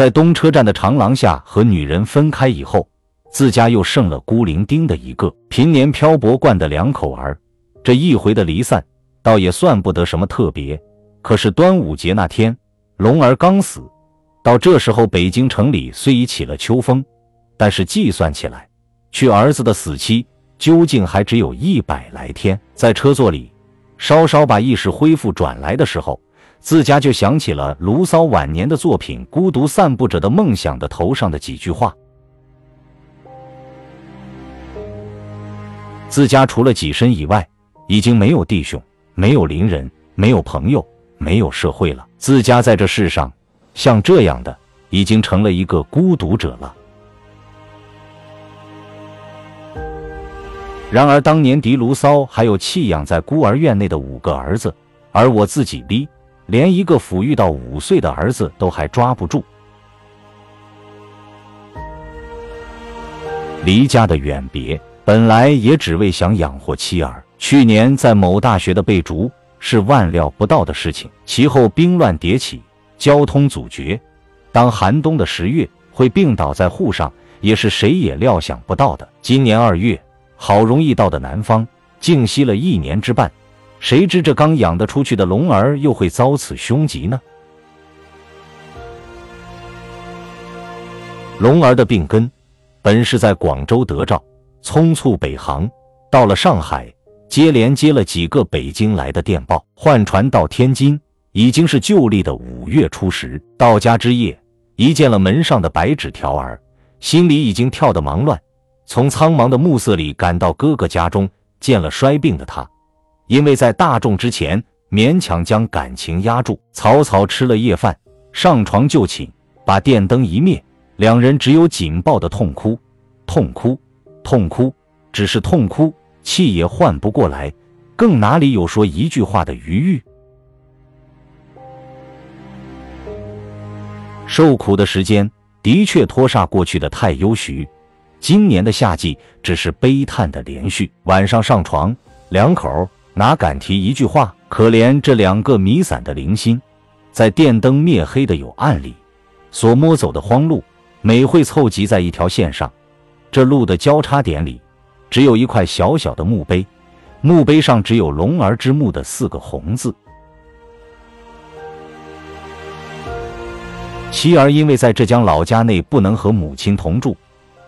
在东车站的长廊下和女人分开以后，自家又剩了孤零丁的一个平年漂泊惯的两口儿。这一回的离散，倒也算不得什么特别。可是端午节那天，龙儿刚死，到这时候北京城里虽已起了秋风，但是计算起来，去儿子的死期究竟还只有一百来天。在车座里，稍稍把意识恢复转来的时候，自家就想起了卢骚晚年的作品《孤独散步者的梦想》的头上的几句话：自家除了己身以外，已经没有弟兄，没有邻人，没有朋友。没有社会了，自家在这世上，像这样的，已经成了一个孤独者了。然而当年狄卢骚还有弃养在孤儿院内的五个儿子，而我自己离连一个抚育到五岁的儿子都还抓不住。离家的远别，本来也只为想养活妻儿。去年在某大学的被逐。是万料不到的事情。其后兵乱迭起，交通阻绝，当寒冬的十月会病倒在沪上，也是谁也料想不到的。今年二月，好容易到的南方，静息了一年之半，谁知这刚养得出去的龙儿又会遭此凶疾呢？龙儿的病根本是在广州得兆，匆促北航，到了上海。接连接了几个北京来的电报，换船到天津，已经是旧历的五月初十。到家之夜，一见了门上的白纸条儿，心里已经跳得忙乱。从苍茫的暮色里赶到哥哥家中，见了衰病的他，因为在大众之前勉强将感情压住，草草吃了夜饭，上床就寝，把电灯一灭，两人只有紧抱的痛哭，痛哭，痛哭，只是痛哭。气也换不过来，更哪里有说一句话的余裕？受苦的时间的确拖煞过去的太悠徐，今年的夏季只是悲叹的连续。晚上上床，两口哪敢提一句话？可怜这两个弥散的灵心，在电灯灭黑的有暗里，所摸走的荒路，每会凑集在一条线上，这路的交叉点里。只有一块小小的墓碑，墓碑上只有“龙儿之墓”的四个红字。妻儿因为在浙江老家内不能和母亲同住，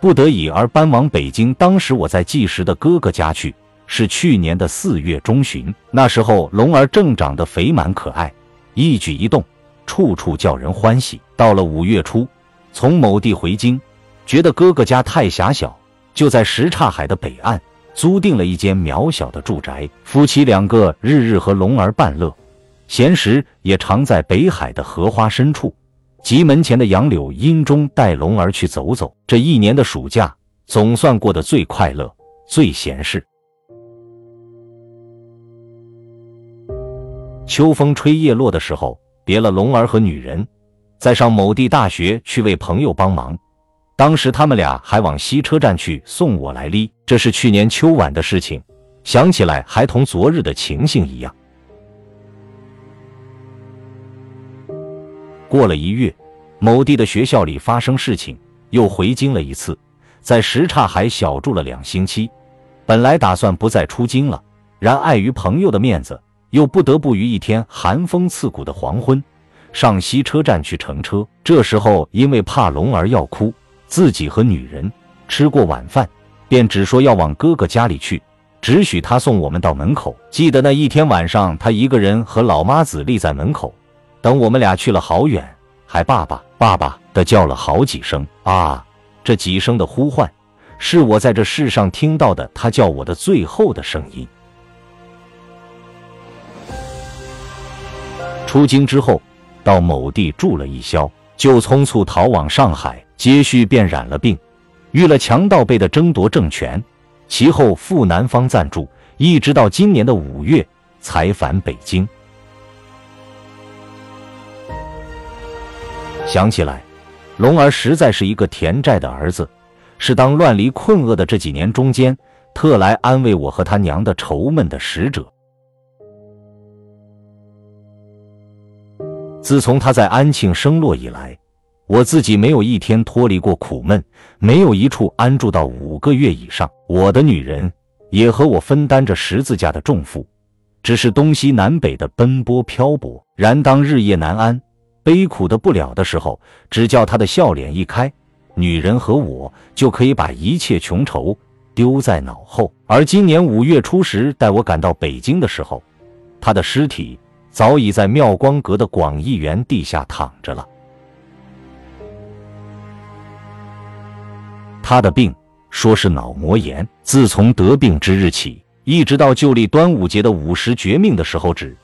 不得已而搬往北京。当时我在纪时的哥哥家去，是去年的四月中旬。那时候龙儿正长得肥满可爱，一举一动处处叫人欢喜。到了五月初，从某地回京，觉得哥哥家太狭小。就在什刹海的北岸租定了一间渺小的住宅，夫妻两个日日和龙儿伴乐，闲时也常在北海的荷花深处及门前的杨柳荫中带龙儿去走走。这一年的暑假总算过得最快乐、最闲适。秋风吹叶落的时候，别了龙儿和女人，在上某地大学去为朋友帮忙。当时他们俩还往西车站去送我来哩，这是去年秋晚的事情，想起来还同昨日的情形一样。过了一月，某地的学校里发生事情，又回京了一次，在什刹海小住了两星期。本来打算不再出京了，然碍于朋友的面子，又不得不于一天寒风刺骨的黄昏，上西车站去乘车。这时候因为怕龙儿要哭。自己和女人吃过晚饭，便只说要往哥哥家里去，只许他送我们到门口。记得那一天晚上，他一个人和老妈子立在门口，等我们俩去了好远，还爸爸爸爸的叫了好几声啊！这几声的呼唤，是我在这世上听到的他叫我的最后的声音。出京之后，到某地住了一宵，就匆促逃往上海。接续便染了病，遇了强盗辈的争夺政权，其后赴南方暂住，一直到今年的五月才返北京。想起来，龙儿实在是一个田寨的儿子，是当乱离困厄的这几年中间，特来安慰我和他娘的愁闷的使者。自从他在安庆生落以来。我自己没有一天脱离过苦闷，没有一处安住到五个月以上。我的女人也和我分担着十字架的重负，只是东西南北的奔波漂泊。然当日夜难安，悲苦的不了的时候，只叫她的笑脸一开，女人和我就可以把一切穷愁丢在脑后。而今年五月初十，带我赶到北京的时候，她的尸体早已在妙光阁的广义园地下躺着了。他的病说是脑膜炎，自从得病之日起，一直到旧历端午节的午时绝命的时候止，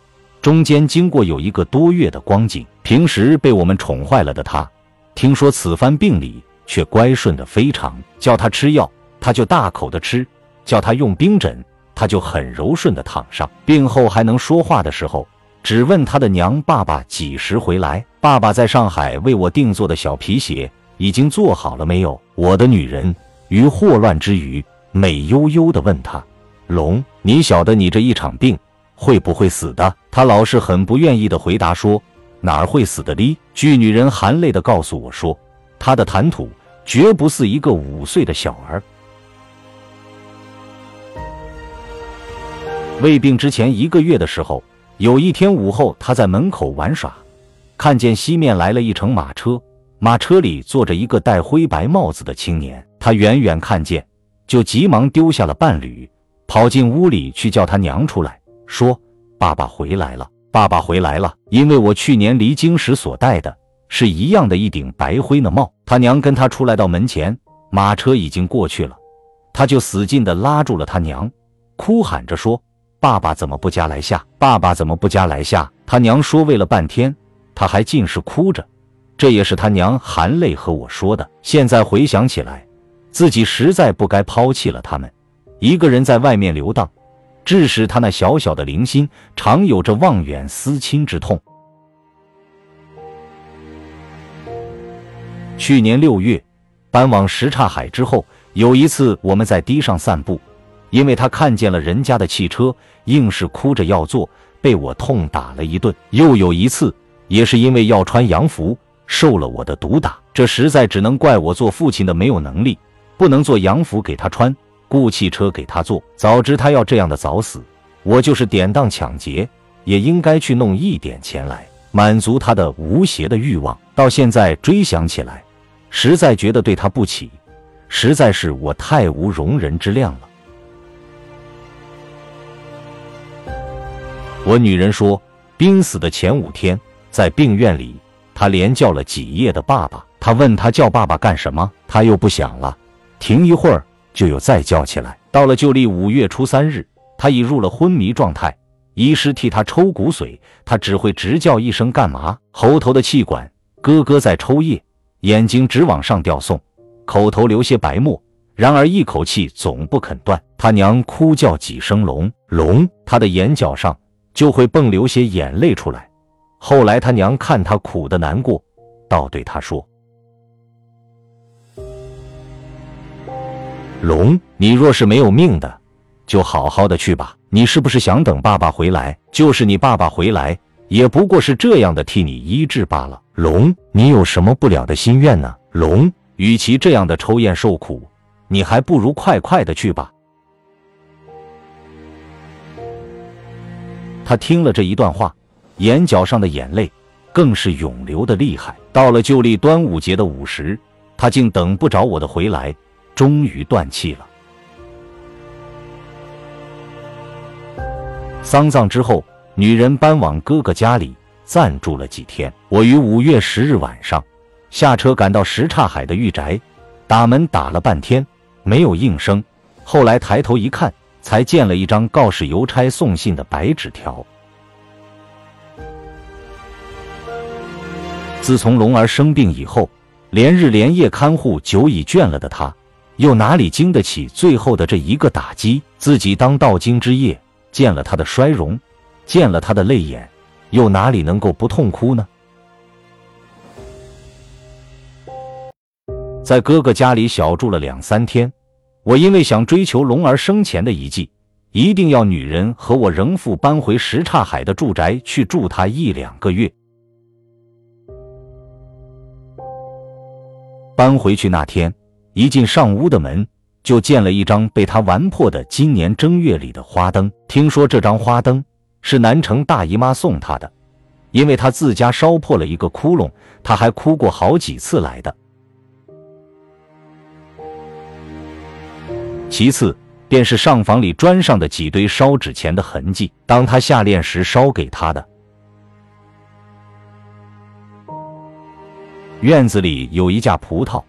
中间经过有一个多月的光景。平时被我们宠坏了的他，听说此番病里却乖顺的非常，叫他吃药，他就大口的吃；叫他用冰枕，他就很柔顺的躺上。病后还能说话的时候，只问他的娘爸爸几时回来。爸爸在上海为我定做的小皮鞋。已经做好了没有？我的女人于霍乱之余，美悠悠地问他：“龙，你晓得你这一场病会不会死的？”他老是很不愿意地回答说：“哪儿会死的哩？”巨女人含泪地告诉我说：“他的谈吐绝不似一个五岁的小儿。”胃病之前一个月的时候，有一天午后，他在门口玩耍，看见西面来了一乘马车。马车里坐着一个戴灰白帽子的青年，他远远看见，就急忙丢下了伴侣，跑进屋里去叫他娘出来，说：“爸爸回来了，爸爸回来了。”因为我去年离京时所戴的是一样的一顶白灰的帽。他娘跟他出来到门前，马车已经过去了，他就使劲地拉住了他娘，哭喊着说：“爸爸怎么不加来下？爸爸怎么不加来下？”他娘说喂了半天，他还尽是哭着。这也是他娘含泪和我说的。现在回想起来，自己实在不该抛弃了他们，一个人在外面游荡，致使他那小小的灵心常有着望远思亲之痛。去年六月，搬往什刹海之后，有一次我们在堤上散步，因为他看见了人家的汽车，硬是哭着要坐，被我痛打了一顿。又有一次，也是因为要穿洋服。受了我的毒打，这实在只能怪我做父亲的没有能力，不能做洋服给他穿，雇汽车给他坐。早知他要这样的早死，我就是典当抢劫，也应该去弄一点钱来满足他的无邪的欲望。到现在追想起来，实在觉得对他不起，实在是我太无容人之量了。我女人说，濒死的前五天，在病院里。他连叫了几夜的爸爸，她问他叫爸爸干什么，他又不响了，停一会儿就又再叫起来。到了旧历五月初三日，他已入了昏迷状态，医师替他抽骨髓，他只会直叫一声干嘛，喉头的气管咯咯在抽液，眼睛直往上吊送，口头流些白沫，然而一口气总不肯断。他娘哭叫几声龙龙，他的眼角上就会迸流些眼泪出来。后来他娘看他苦的难过，倒对他说：“龙，你若是没有命的，就好好的去吧。你是不是想等爸爸回来？就是你爸爸回来，也不过是这样的替你医治罢了。龙，你有什么不了的心愿呢？龙，与其这样的抽烟受苦，你还不如快快的去吧。”他听了这一段话。眼角上的眼泪更是涌流的厉害。到了旧历端午节的午时，他竟等不着我的回来，终于断气了。丧葬之后，女人搬往哥哥家里暂住了几天。我于五月十日晚上下车赶到什刹海的御宅，打门打了半天没有应声，后来抬头一看，才见了一张告示邮差送信的白纸条。自从龙儿生病以后，连日连夜看护久已倦了的他，又哪里经得起最后的这一个打击？自己当道经之夜，见了他的衰容，见了他的泪眼，又哪里能够不痛哭呢？在哥哥家里小住了两三天，我因为想追求龙儿生前的遗迹，一定要女人和我仍复搬回什刹海的住宅去住他一两个月。搬回去那天，一进上屋的门，就见了一张被他玩破的今年正月里的花灯。听说这张花灯是南城大姨妈送他的，因为他自家烧破了一个窟窿，他还哭过好几次来的。其次便是上房里砖上的几堆烧纸钱的痕迹，当他下炼时烧给他的。院子里有一架葡萄，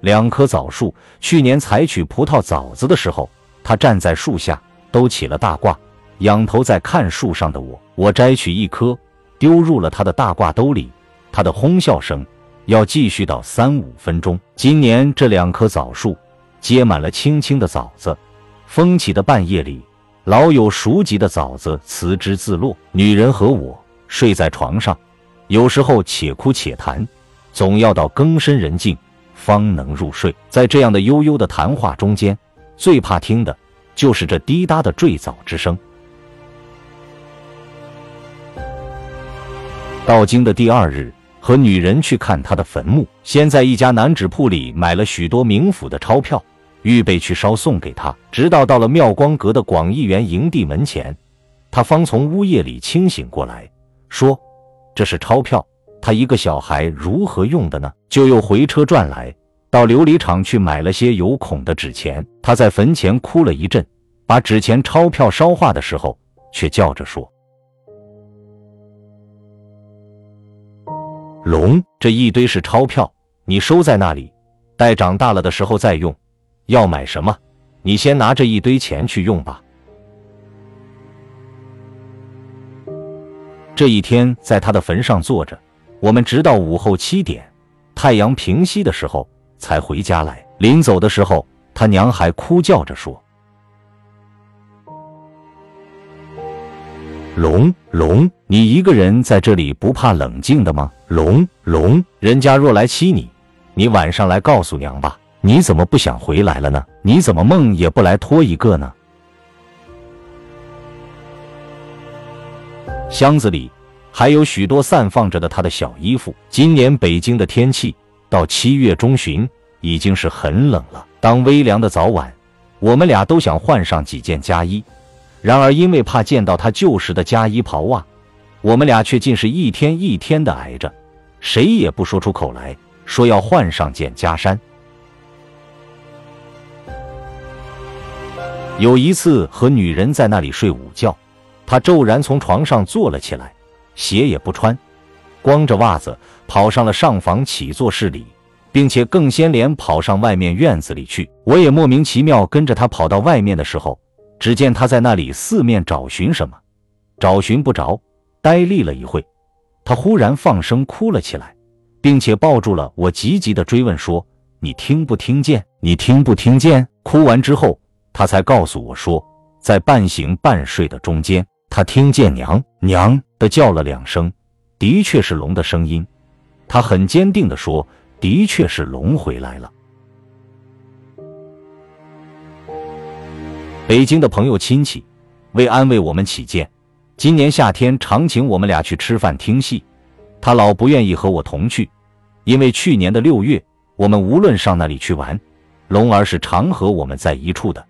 两棵枣树。去年采取葡萄枣子的时候，他站在树下，都起了大挂，仰头在看树上的我。我摘取一颗，丢入了他的大挂兜里。他的哄笑声要继续到三五分钟。今年这两棵枣树结满了青青的枣子，风起的半夜里，老有熟极的枣子辞枝自落。女人和我睡在床上，有时候且哭且谈。总要到更深人静，方能入睡。在这样的悠悠的谈话中间，最怕听的就是这滴答的坠枣之声。到京的第二日，和女人去看他的坟墓，先在一家南纸铺里买了许多冥府的钞票，预备去烧送给他。直到到了妙光阁的广义园营地门前，他方从呜咽里清醒过来，说：“这是钞票。”他一个小孩如何用的呢？就又回车转来，到琉璃厂去买了些有孔的纸钱。他在坟前哭了一阵，把纸钱钞票烧化的时候，却叫着说：“龙，这一堆是钞票，你收在那里，待长大了的时候再用。要买什么，你先拿着一堆钱去用吧。”这一天，在他的坟上坐着。我们直到午后七点，太阳平息的时候才回家来。临走的时候，他娘还哭叫着说：“龙龙，你一个人在这里不怕冷静的吗？龙龙，人家若来欺你，你晚上来告诉娘吧。你怎么不想回来了呢？你怎么梦也不来托一个呢？”箱子里。还有许多散放着的他的小衣服。今年北京的天气到七月中旬已经是很冷了。当微凉的早晚，我们俩都想换上几件家衣，然而因为怕见到他旧时的家衣袍袜，我们俩却竟是一天一天的挨着，谁也不说出口来，说要换上件袈衫。有一次和女人在那里睡午觉，他骤然从床上坐了起来。鞋也不穿，光着袜子跑上了上房起坐室里，并且更先连跑上外面院子里去。我也莫名其妙跟着他跑到外面的时候，只见他在那里四面找寻什么，找寻不着，呆立了一会，他忽然放声哭了起来，并且抱住了我，急急的追问说：“你听不听见？你听不听见？”哭完之后，他才告诉我说，在半醒半睡的中间。他听见“娘娘”的叫了两声，的确是龙的声音。他很坚定地说：“的确是龙回来了。”北京的朋友亲戚为安慰我们起见，今年夏天常请我们俩去吃饭听戏。他老不愿意和我同去，因为去年的六月，我们无论上那里去玩，龙儿是常和我们在一处的。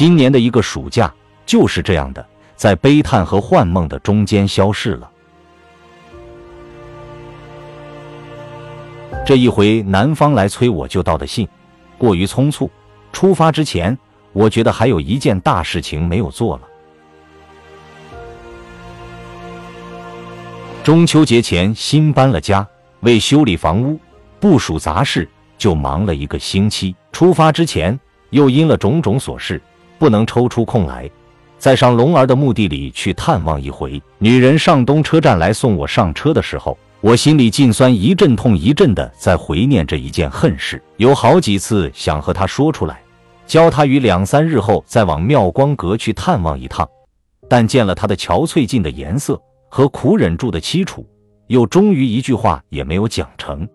今年的一个暑假就是这样的，在悲叹和幻梦的中间消逝了。这一回南方来催我就到的信，过于匆促。出发之前，我觉得还有一件大事情没有做了。中秋节前新搬了家，为修理房屋、部署杂事，就忙了一个星期。出发之前，又因了种种琐事。不能抽出空来，再上龙儿的墓地里去探望一回。女人上东车站来送我上车的时候，我心里尽酸一阵痛一阵的，在回念这一件恨事。有好几次想和她说出来，教她于两三日后再往妙光阁去探望一趟，但见了她的憔悴尽的颜色和苦忍住的凄楚，又终于一句话也没有讲成。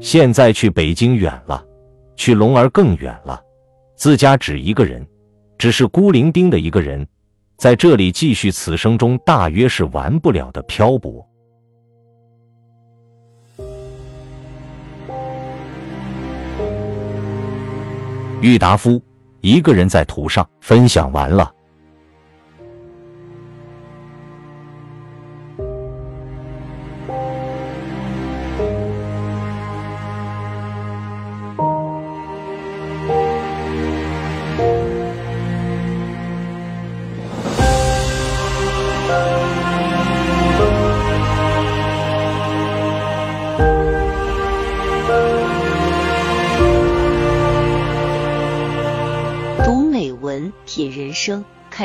现在去北京远了。去龙儿更远了，自家只一个人，只是孤零零的一个人，在这里继续此生中大约是完不了的漂泊。郁达夫一个人在途上分享完了。